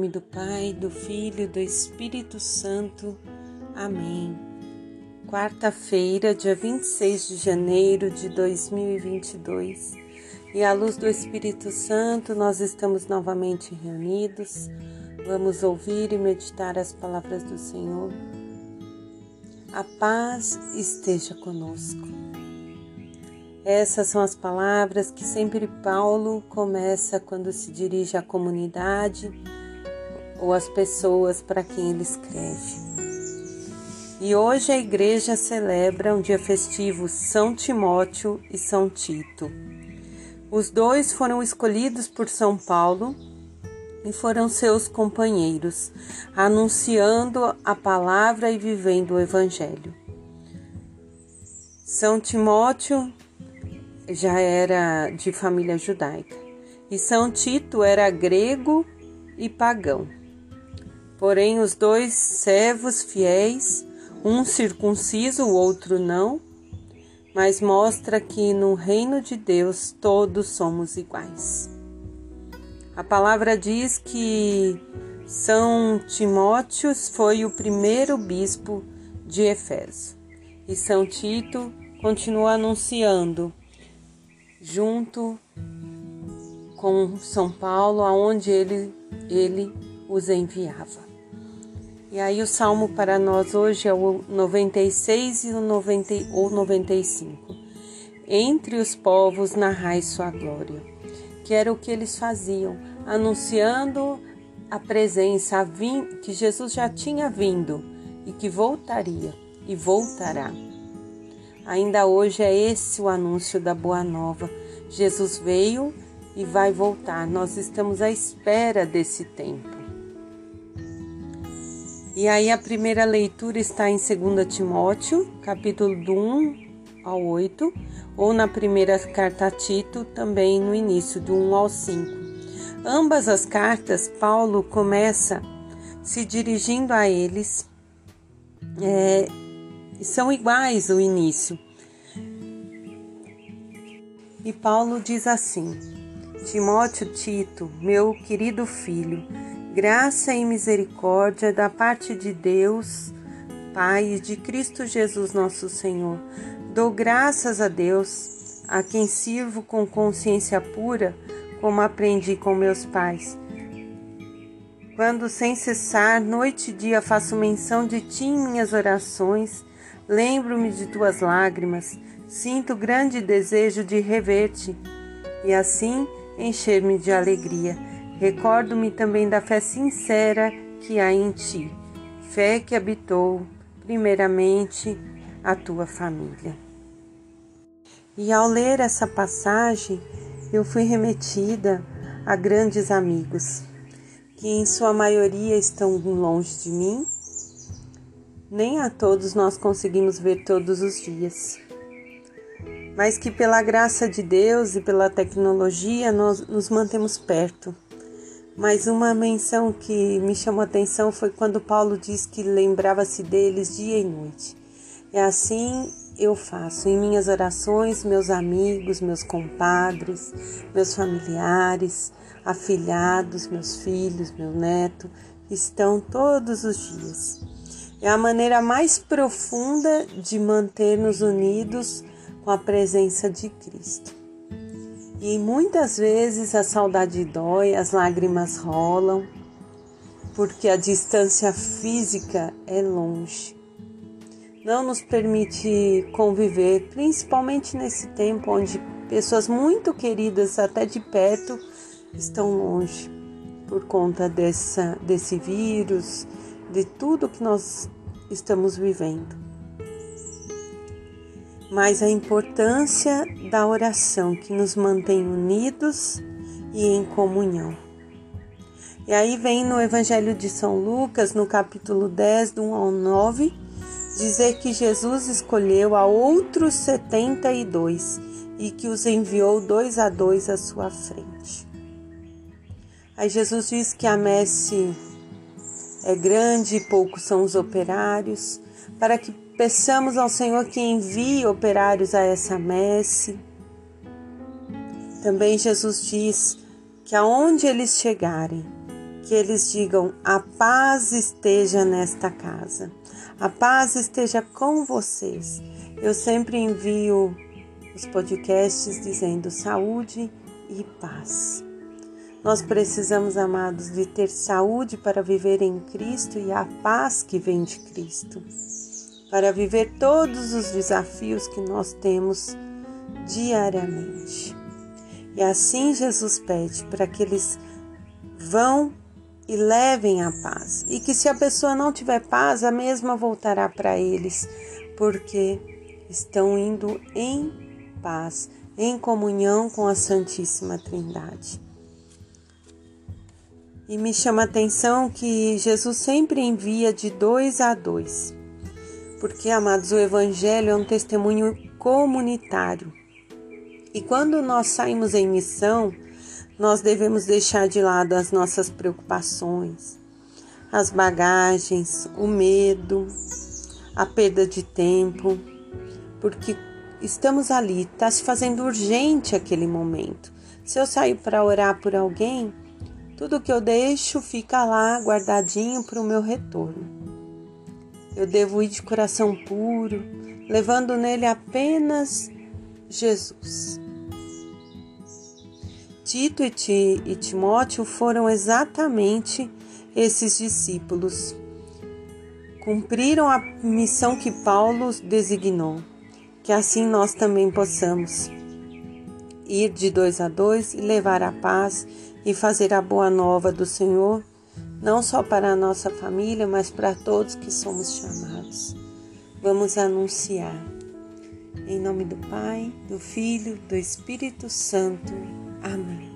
nome do Pai, do Filho e do Espírito Santo. Amém. Quarta-feira, dia 26 de janeiro de 2022. E à luz do Espírito Santo, nós estamos novamente reunidos. Vamos ouvir e meditar as palavras do Senhor. A paz esteja conosco. Essas são as palavras que sempre Paulo começa quando se dirige à comunidade ou às pessoas para quem ele escreve. E hoje a igreja celebra um dia festivo São Timóteo e São Tito. Os dois foram escolhidos por São Paulo e foram seus companheiros, anunciando a palavra e vivendo o evangelho. São Timóteo já era de família judaica. E São Tito era grego e pagão. Porém, os dois servos fiéis, um circunciso, o outro não, mas mostra que no reino de Deus todos somos iguais. A palavra diz que São Timóteo foi o primeiro bispo de Efeso e São Tito continua anunciando junto com São Paulo, aonde ele, ele os enviava. E aí o salmo para nós hoje é o 96 e o 90, ou 95. Entre os povos narrai sua glória, que era o que eles faziam, anunciando a presença, a vim, que Jesus já tinha vindo e que voltaria e voltará. Ainda hoje é esse o anúncio da Boa Nova. Jesus veio e vai voltar. Nós estamos à espera desse tempo. E aí a primeira leitura está em 2 Timóteo, capítulo do 1 ao 8, ou na primeira carta a Tito, também no início do 1 ao 5. Ambas as cartas, Paulo começa se dirigindo a eles é, são iguais o início. E Paulo diz assim: Timóteo Tito, meu querido filho, graça e misericórdia da parte de Deus, Pai e de Cristo Jesus nosso Senhor. Dou graças a Deus, a quem sirvo com consciência pura, como aprendi com meus pais. Quando sem cessar, noite e dia, faço menção de ti em minhas orações, Lembro-me de tuas lágrimas, sinto grande desejo de rever-te e assim encher-me de alegria. Recordo-me também da fé sincera que há em ti, fé que habitou, primeiramente, a tua família. E ao ler essa passagem, eu fui remetida a grandes amigos, que em sua maioria estão longe de mim nem a todos nós conseguimos ver todos os dias. Mas que pela graça de Deus e pela tecnologia nós nos mantemos perto. Mas uma menção que me chamou a atenção foi quando Paulo diz que lembrava-se deles dia e noite. É assim eu faço em minhas orações, meus amigos, meus compadres, meus familiares, afilhados, meus filhos, meu neto, estão todos os dias. É a maneira mais profunda de manter-nos unidos com a presença de Cristo. E muitas vezes a saudade dói, as lágrimas rolam, porque a distância física é longe. Não nos permite conviver, principalmente nesse tempo onde pessoas muito queridas, até de perto, estão longe por conta dessa, desse vírus, de tudo que nós estamos vivendo. Mas a importância da oração que nos mantém unidos e em comunhão. E aí vem no Evangelho de São Lucas, no capítulo 10, do 1 ao 9, dizer que Jesus escolheu a outros 72 e que os enviou dois a dois à sua frente. Aí Jesus diz que a messe é grande e poucos são os operários, para que peçamos ao Senhor que envie operários a essa messe. Também Jesus diz que aonde eles chegarem, que eles digam: a paz esteja nesta casa, a paz esteja com vocês. Eu sempre envio os podcasts dizendo saúde e paz. Nós precisamos, amados, de ter saúde para viver em Cristo e a paz que vem de Cristo, para viver todos os desafios que nós temos diariamente. E assim Jesus pede para que eles vão e levem a paz. E que se a pessoa não tiver paz, a mesma voltará para eles, porque estão indo em paz, em comunhão com a Santíssima Trindade. E me chama a atenção que Jesus sempre envia de dois a dois, porque, amados, o Evangelho é um testemunho comunitário. E quando nós saímos em missão, nós devemos deixar de lado as nossas preocupações, as bagagens, o medo, a perda de tempo, porque estamos ali, está se fazendo urgente aquele momento. Se eu sair para orar por alguém, tudo que eu deixo fica lá guardadinho para o meu retorno. Eu devo ir de coração puro, levando nele apenas Jesus. Tito e Timóteo foram exatamente esses discípulos. Cumpriram a missão que Paulo designou, que assim nós também possamos ir de dois a dois e levar a paz e fazer a boa nova do Senhor, não só para a nossa família, mas para todos que somos chamados. Vamos anunciar. Em nome do Pai, do Filho, do Espírito Santo. Amém.